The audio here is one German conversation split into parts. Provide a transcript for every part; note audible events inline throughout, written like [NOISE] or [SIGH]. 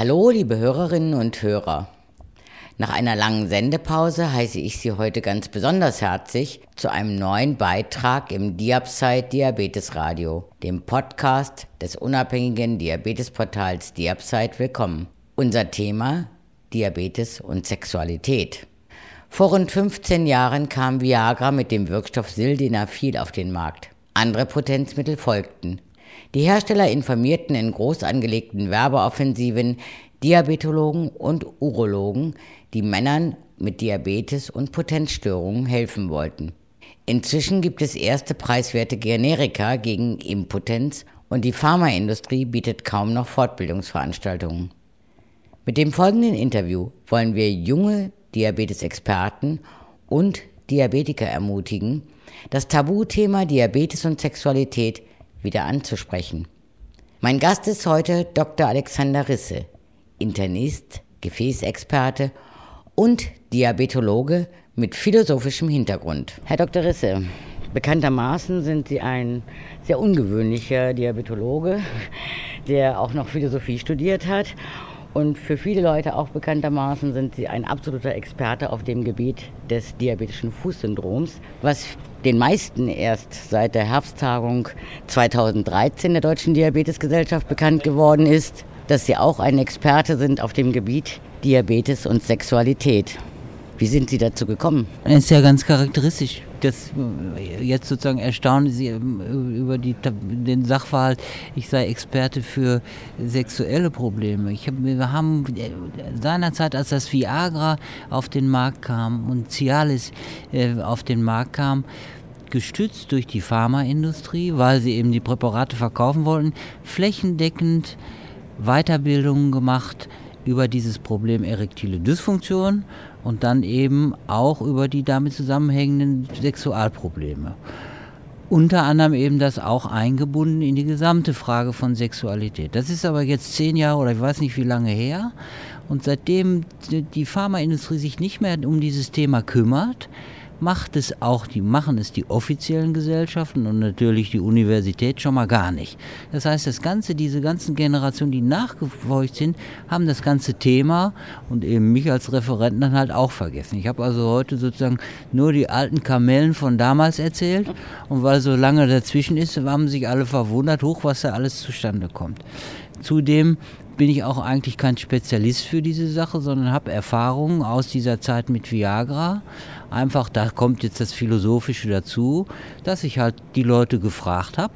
Hallo, liebe Hörerinnen und Hörer. Nach einer langen Sendepause heiße ich Sie heute ganz besonders herzlich zu einem neuen Beitrag im Diabside Diabetes Radio, dem Podcast des unabhängigen Diabetesportals Diabside willkommen. Unser Thema Diabetes und Sexualität. Vor rund 15 Jahren kam Viagra mit dem Wirkstoff Sildenafil auf den Markt. Andere Potenzmittel folgten. Die Hersteller informierten in groß angelegten Werbeoffensiven Diabetologen und Urologen, die Männern mit Diabetes und Potenzstörungen helfen wollten. Inzwischen gibt es erste preiswerte Generika gegen Impotenz und die Pharmaindustrie bietet kaum noch Fortbildungsveranstaltungen. Mit dem folgenden Interview wollen wir junge Diabetesexperten und Diabetiker ermutigen, das Tabuthema Diabetes und Sexualität wieder anzusprechen. Mein Gast ist heute Dr. Alexander Risse, Internist, Gefäßexperte und Diabetologe mit philosophischem Hintergrund. Herr Dr. Risse, bekanntermaßen sind Sie ein sehr ungewöhnlicher Diabetologe, der auch noch Philosophie studiert hat. Und für viele Leute auch bekanntermaßen sind Sie ein absoluter Experte auf dem Gebiet des diabetischen Fußsyndroms, was den meisten erst seit der Herbsttagung 2013 der Deutschen Diabetesgesellschaft bekannt geworden ist, dass Sie auch ein Experte sind auf dem Gebiet Diabetes und Sexualität. Wie sind Sie dazu gekommen? Das ist ja ganz charakteristisch. Das äh, jetzt sozusagen erstaunen Sie ähm, über die, den Sachverhalt, ich sei Experte für sexuelle Probleme. Ich hab, wir haben äh, seinerzeit, als das Viagra auf den Markt kam und Cialis äh, auf den Markt kam, gestützt durch die Pharmaindustrie, weil sie eben die Präparate verkaufen wollten, flächendeckend Weiterbildungen gemacht über dieses Problem erektile Dysfunktion und dann eben auch über die damit zusammenhängenden Sexualprobleme. Unter anderem eben das auch eingebunden in die gesamte Frage von Sexualität. Das ist aber jetzt zehn Jahre oder ich weiß nicht wie lange her. Und seitdem die Pharmaindustrie sich nicht mehr um dieses Thema kümmert, macht es auch die, machen es die offiziellen Gesellschaften und natürlich die Universität schon mal gar nicht. Das heißt, das Ganze, diese ganzen Generationen, die nachgefolgt sind, haben das ganze Thema und eben mich als Referenten dann halt auch vergessen. Ich habe also heute sozusagen nur die alten Kamellen von damals erzählt und weil so lange dazwischen ist, haben sich alle verwundert, hoch, was da alles zustande kommt. Zudem bin ich auch eigentlich kein Spezialist für diese Sache, sondern habe Erfahrungen aus dieser Zeit mit Viagra. Einfach, da kommt jetzt das Philosophische dazu, dass ich halt die Leute gefragt habe,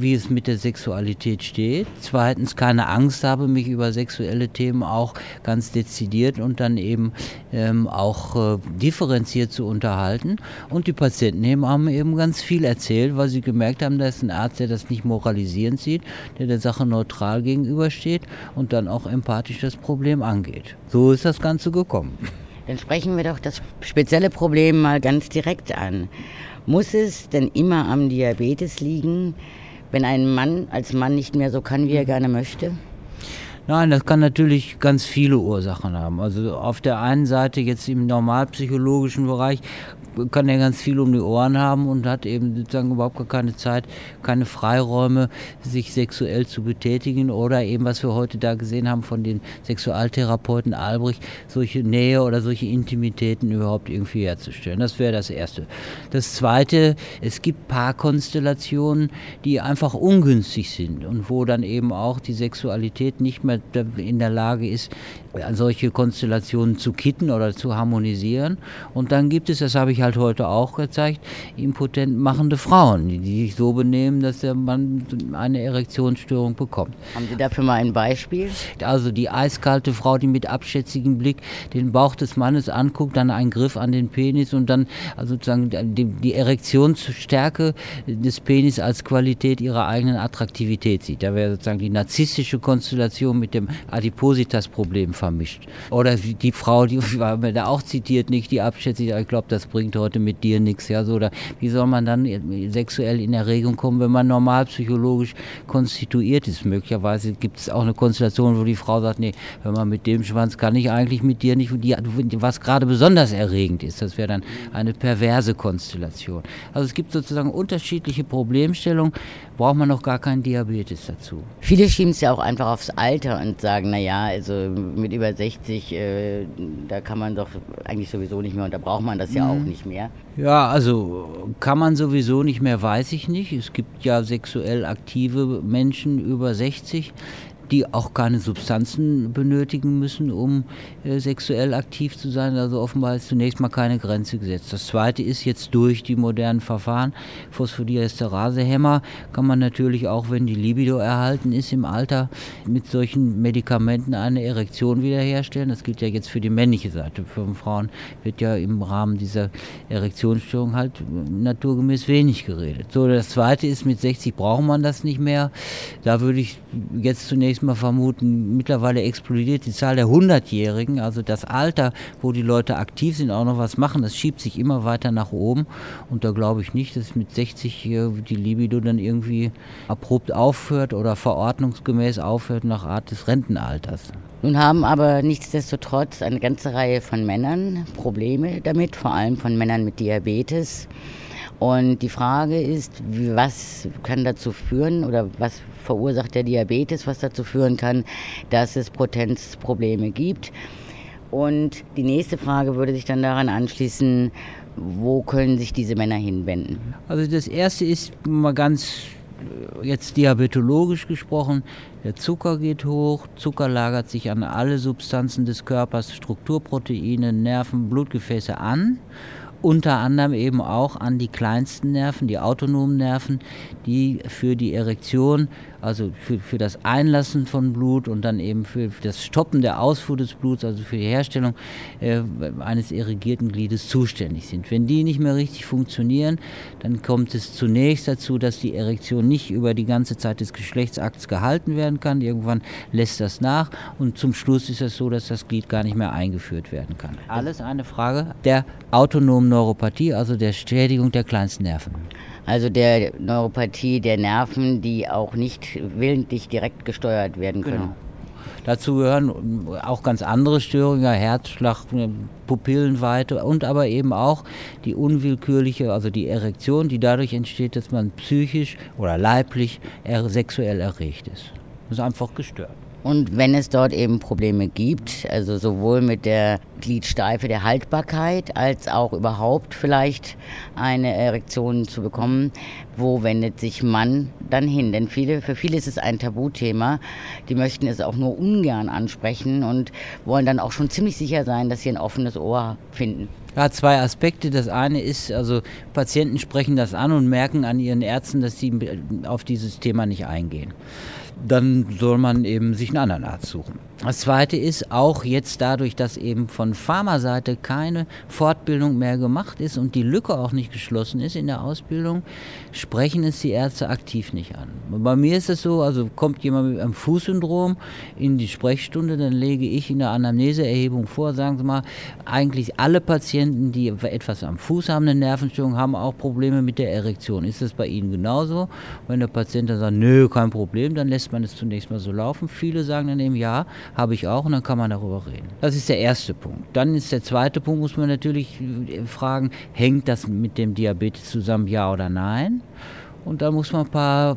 wie es mit der Sexualität steht. Zweitens keine Angst habe, mich über sexuelle Themen auch ganz dezidiert und dann eben ähm, auch äh, differenziert zu unterhalten. Und die Patienten eben haben eben ganz viel erzählt, weil sie gemerkt haben, da ist ein Arzt, der das nicht moralisierend sieht, der der Sache neutral gegenübersteht und dann auch empathisch das Problem angeht. So ist das Ganze gekommen. Dann sprechen wir doch das spezielle Problem mal ganz direkt an. Muss es denn immer am Diabetes liegen, wenn ein Mann als Mann nicht mehr so kann, wie er gerne möchte? Nein, das kann natürlich ganz viele Ursachen haben. Also auf der einen Seite jetzt im normalpsychologischen Bereich kann er ganz viel um die Ohren haben und hat eben sozusagen überhaupt gar keine Zeit, keine Freiräume, sich sexuell zu betätigen oder eben, was wir heute da gesehen haben von den Sexualtherapeuten Albrecht, solche Nähe oder solche Intimitäten überhaupt irgendwie herzustellen. Das wäre das Erste. Das Zweite, es gibt Paarkonstellationen, die einfach ungünstig sind und wo dann eben auch die Sexualität nicht mehr in der Lage ist, solche Konstellationen zu kitten oder zu harmonisieren. Und dann gibt es, das habe ich halt heute auch gezeigt, impotent machende Frauen, die, sich so benehmen, dass der Mann eine Erektionsstörung bekommt. Haben Sie dafür mal ein Beispiel? Also die eiskalte Frau, die mit abschätzigem Blick den Bauch des Mannes anguckt, dann einen Griff an den Penis und dann also sozusagen die, die Erektionsstärke des Penis als Qualität ihrer eigenen Attraktivität sieht. Da wäre sozusagen die narzisstische Konstellation mit dem Adipositas-Problem vermischt. Oder die Frau, die [LAUGHS] war mir da auch zitiert, nicht die abschätzig, ich glaube, das bringt heute mit dir nichts. Ja, so, oder wie soll man dann sexuell in Erregung kommen, wenn man normal psychologisch konstituiert ist? Möglicherweise gibt es auch eine Konstellation, wo die Frau sagt, nee, wenn man mit dem Schwanz kann ich eigentlich mit dir nicht, die, was gerade besonders erregend ist. Das wäre dann eine perverse Konstellation. Also es gibt sozusagen unterschiedliche Problemstellungen, braucht man noch gar keinen Diabetes dazu. Viele schieben es ja auch einfach aufs Alter und sagen, naja, also mit über 60, äh, da kann man doch eigentlich sowieso nicht mehr und da braucht man das ja mhm. auch nicht mehr. Ja, also kann man sowieso nicht mehr, weiß ich nicht. Es gibt ja sexuell aktive Menschen über 60, die auch keine Substanzen benötigen müssen, um äh, sexuell aktiv zu sein. Also offenbar ist zunächst mal keine Grenze gesetzt. Das Zweite ist jetzt durch die modernen Verfahren, Phosphodiesterasehämmer, kann man natürlich auch, wenn die Libido erhalten ist im Alter, mit solchen Medikamenten eine Erektion wiederherstellen. Das gilt ja jetzt für die männliche Seite. Für Frauen wird ja im Rahmen dieser Erektionsstörung halt naturgemäß wenig geredet. So, das Zweite ist, mit 60 braucht man das nicht mehr. Da würde ich jetzt zunächst zunächst mal vermuten, mittlerweile explodiert die Zahl der 100-Jährigen, also das Alter, wo die Leute aktiv sind, auch noch was machen, das schiebt sich immer weiter nach oben. Und da glaube ich nicht, dass mit 60 hier die Libido dann irgendwie abrupt aufhört oder verordnungsgemäß aufhört nach Art des Rentenalters. Nun haben aber nichtsdestotrotz eine ganze Reihe von Männern Probleme damit, vor allem von Männern mit Diabetes. Und die Frage ist, was kann dazu führen oder was verursacht der Diabetes, was dazu führen kann, dass es Potenzprobleme gibt. Und die nächste Frage würde sich dann daran anschließen, wo können sich diese Männer hinwenden? Also das erste ist mal ganz jetzt diabetologisch gesprochen, der Zucker geht hoch, Zucker lagert sich an alle Substanzen des Körpers, Strukturproteine, Nerven, Blutgefäße an unter anderem eben auch an die kleinsten Nerven, die autonomen Nerven, die für die Erektion also für, für das Einlassen von Blut und dann eben für, für das Stoppen der Ausfuhr des Bluts, also für die Herstellung äh, eines irrigierten Gliedes zuständig sind. Wenn die nicht mehr richtig funktionieren, dann kommt es zunächst dazu, dass die Erektion nicht über die ganze Zeit des Geschlechtsakts gehalten werden kann. Irgendwann lässt das nach und zum Schluss ist es so, dass das Glied gar nicht mehr eingeführt werden kann. Alles eine Frage der autonomen Neuropathie, also der Schädigung der kleinsten Nerven also der Neuropathie der Nerven, die auch nicht willentlich direkt gesteuert werden können. Genau. Dazu gehören auch ganz andere Störungen, Herzschlag, Pupillenweite und aber eben auch die unwillkürliche, also die Erektion, die dadurch entsteht, dass man psychisch oder leiblich sexuell erregt ist. Das ist einfach gestört. Und wenn es dort eben Probleme gibt, also sowohl mit der Gliedsteife der Haltbarkeit als auch überhaupt vielleicht eine Erektion zu bekommen, wo wendet sich Mann dann hin? Denn viele, für viele ist es ein Tabuthema. Die möchten es auch nur ungern ansprechen und wollen dann auch schon ziemlich sicher sein, dass sie ein offenes Ohr finden. Ja, zwei Aspekte. Das eine ist, also Patienten sprechen das an und merken an ihren Ärzten, dass sie auf dieses Thema nicht eingehen dann soll man eben sich einen anderen Arzt suchen. Das Zweite ist auch jetzt dadurch, dass eben von Pharmaseite keine Fortbildung mehr gemacht ist und die Lücke auch nicht geschlossen ist in der Ausbildung, sprechen es die Ärzte aktiv nicht an. Bei mir ist es so, also kommt jemand mit einem Fußsyndrom in die Sprechstunde, dann lege ich in der Anamneseerhebung vor, sagen Sie mal, eigentlich alle Patienten, die etwas am Fuß haben, eine Nervenstörung, haben auch Probleme mit der Erektion. Ist das bei Ihnen genauso? Wenn der Patient dann sagt, nö, kein Problem, dann lässt man es zunächst mal so laufen. Viele sagen dann eben, ja, habe ich auch und dann kann man darüber reden. Das ist der erste Punkt. Dann ist der zweite Punkt, muss man natürlich äh, fragen, hängt das mit dem Diabetes zusammen, ja oder nein? Und da muss man ein paar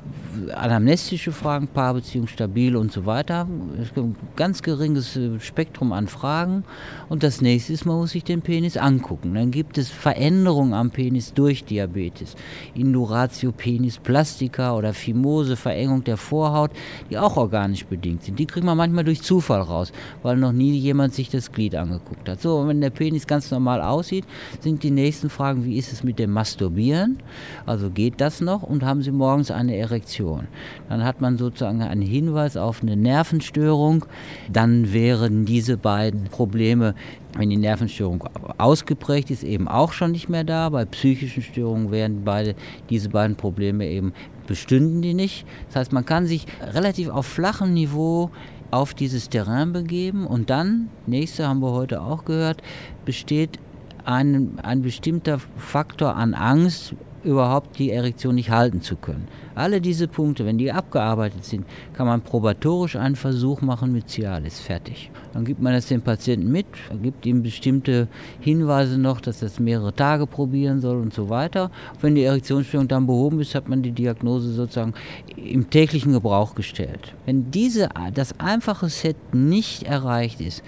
anamnestische Fragen, Paarbeziehung stabil und so weiter. Es gibt ein ganz geringes äh, Spektrum an Fragen. Und das nächste ist, man muss sich den Penis angucken. Dann gibt es Veränderungen am Penis durch Diabetes. Induratio Penis Plastica oder Fimose, Verengung der Vorhaut, die auch organisch bedingt sind. Die kriegt man manchmal durch Zufall raus, weil noch nie jemand sich das Glied angeguckt hat. So, und wenn der Penis ganz normal aussieht, sind die nächsten Fragen, wie ist es mit dem Masturbieren? Also geht das noch? Und und haben Sie morgens eine Erektion. Dann hat man sozusagen einen Hinweis auf eine Nervenstörung. Dann wären diese beiden Probleme, wenn die Nervenstörung ausgeprägt ist, eben auch schon nicht mehr da. Bei psychischen Störungen wären beide, diese beiden Probleme eben bestünden die nicht. Das heißt, man kann sich relativ auf flachem Niveau auf dieses Terrain begeben und dann, nächste haben wir heute auch gehört, besteht ein, ein bestimmter Faktor an Angst überhaupt die Erektion nicht halten zu können. Alle diese Punkte, wenn die abgearbeitet sind, kann man probatorisch einen Versuch machen mit Cialis. Fertig. Dann gibt man das dem Patienten mit, gibt ihm bestimmte Hinweise noch, dass er es mehrere Tage probieren soll und so weiter. Wenn die Erektionsstörung dann behoben ist, hat man die Diagnose sozusagen im täglichen Gebrauch gestellt. Wenn diese, das einfache Set nicht erreicht ist,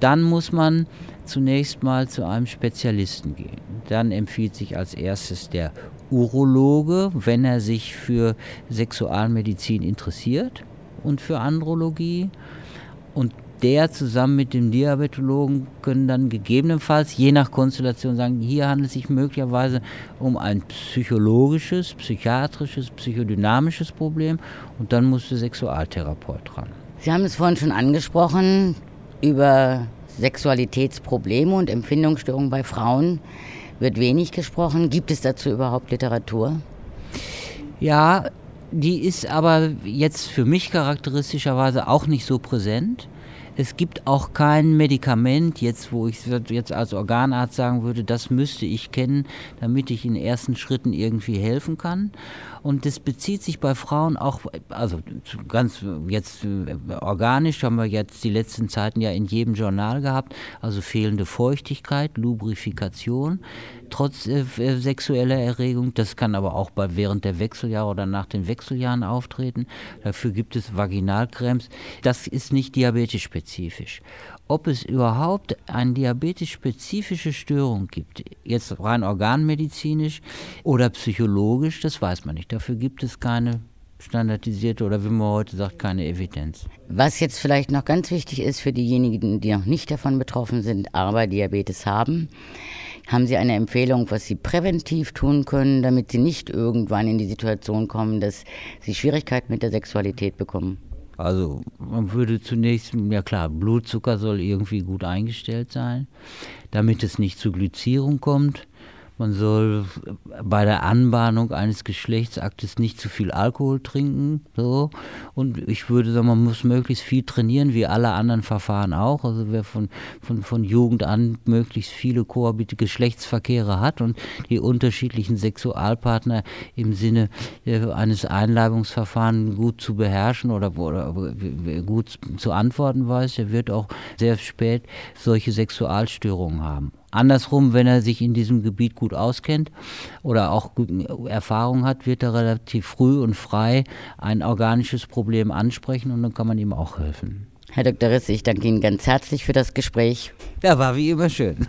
dann muss man zunächst mal zu einem Spezialisten gehen. Dann empfiehlt sich als erstes der Urologe, wenn er sich für Sexualmedizin interessiert und für Andrologie. Und der zusammen mit dem Diabetologen können dann gegebenenfalls, je nach Konstellation, sagen, hier handelt es sich möglicherweise um ein psychologisches, psychiatrisches, psychodynamisches Problem und dann muss der Sexualtherapeut dran. Sie haben es vorhin schon angesprochen, über Sexualitätsprobleme und Empfindungsstörungen bei Frauen wird wenig gesprochen. Gibt es dazu überhaupt Literatur? Ja, die ist aber jetzt für mich charakteristischerweise auch nicht so präsent. Es gibt auch kein Medikament, jetzt wo ich jetzt als Organarzt sagen würde, das müsste ich kennen, damit ich in ersten Schritten irgendwie helfen kann. Und das bezieht sich bei Frauen auch, also ganz jetzt äh, organisch haben wir jetzt die letzten Zeiten ja in jedem Journal gehabt, also fehlende Feuchtigkeit, Lubrifikation trotz äh, äh, sexueller Erregung. Das kann aber auch bei, während der Wechseljahre oder nach den Wechseljahren auftreten. Dafür gibt es Vaginalcremes. Das ist nicht diabetesspezifisch. Ob es überhaupt eine diabetesspezifische Störung gibt, jetzt rein organmedizinisch oder psychologisch, das weiß man nicht. Dafür gibt es keine standardisierte oder wie man heute sagt, keine Evidenz. Was jetzt vielleicht noch ganz wichtig ist für diejenigen, die noch nicht davon betroffen sind, aber Diabetes haben, haben Sie eine Empfehlung, was Sie präventiv tun können, damit Sie nicht irgendwann in die Situation kommen, dass Sie Schwierigkeiten mit der Sexualität bekommen? Also man würde zunächst, ja klar, Blutzucker soll irgendwie gut eingestellt sein, damit es nicht zu Glycierung kommt. Man soll bei der Anbahnung eines Geschlechtsaktes nicht zu viel Alkohol trinken. So. Und ich würde sagen, man muss möglichst viel trainieren, wie alle anderen Verfahren auch. Also wer von, von, von Jugend an möglichst viele kohabite Geschlechtsverkehre hat und die unterschiedlichen Sexualpartner im Sinne äh, eines Einleibungsverfahrens gut zu beherrschen oder, oder gut zu antworten weiß, der wird auch sehr spät solche Sexualstörungen haben. Andersrum, wenn er sich in diesem Gebiet gut auskennt oder auch Erfahrung hat, wird er relativ früh und frei ein organisches Problem ansprechen und dann kann man ihm auch helfen. Herr Dr. Riss, ich danke Ihnen ganz herzlich für das Gespräch. Ja, war wie immer schön.